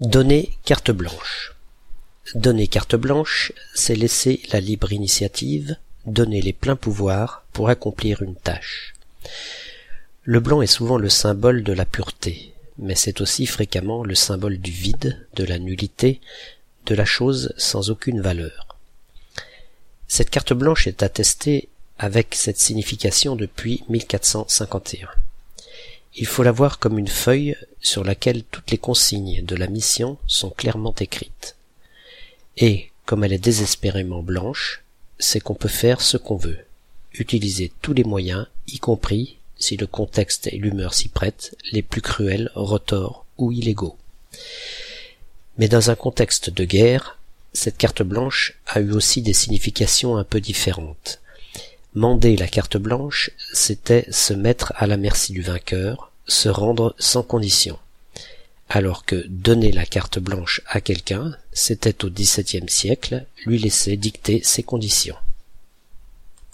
Donner carte blanche. Donner carte blanche, c'est laisser la libre initiative, donner les pleins pouvoirs pour accomplir une tâche. Le blanc est souvent le symbole de la pureté, mais c'est aussi fréquemment le symbole du vide, de la nullité, de la chose sans aucune valeur. Cette carte blanche est attestée avec cette signification depuis 1451. Il faut la voir comme une feuille sur laquelle toutes les consignes de la mission sont clairement écrites. Et, comme elle est désespérément blanche, c'est qu'on peut faire ce qu'on veut, utiliser tous les moyens, y compris, si le contexte et l'humeur s'y prêtent, les plus cruels, retors ou illégaux. Mais dans un contexte de guerre, cette carte blanche a eu aussi des significations un peu différentes. Mander la carte blanche, c'était se mettre à la merci du vainqueur, se rendre sans condition. Alors que donner la carte blanche à quelqu'un, c'était au XVIIe siècle lui laisser dicter ses conditions.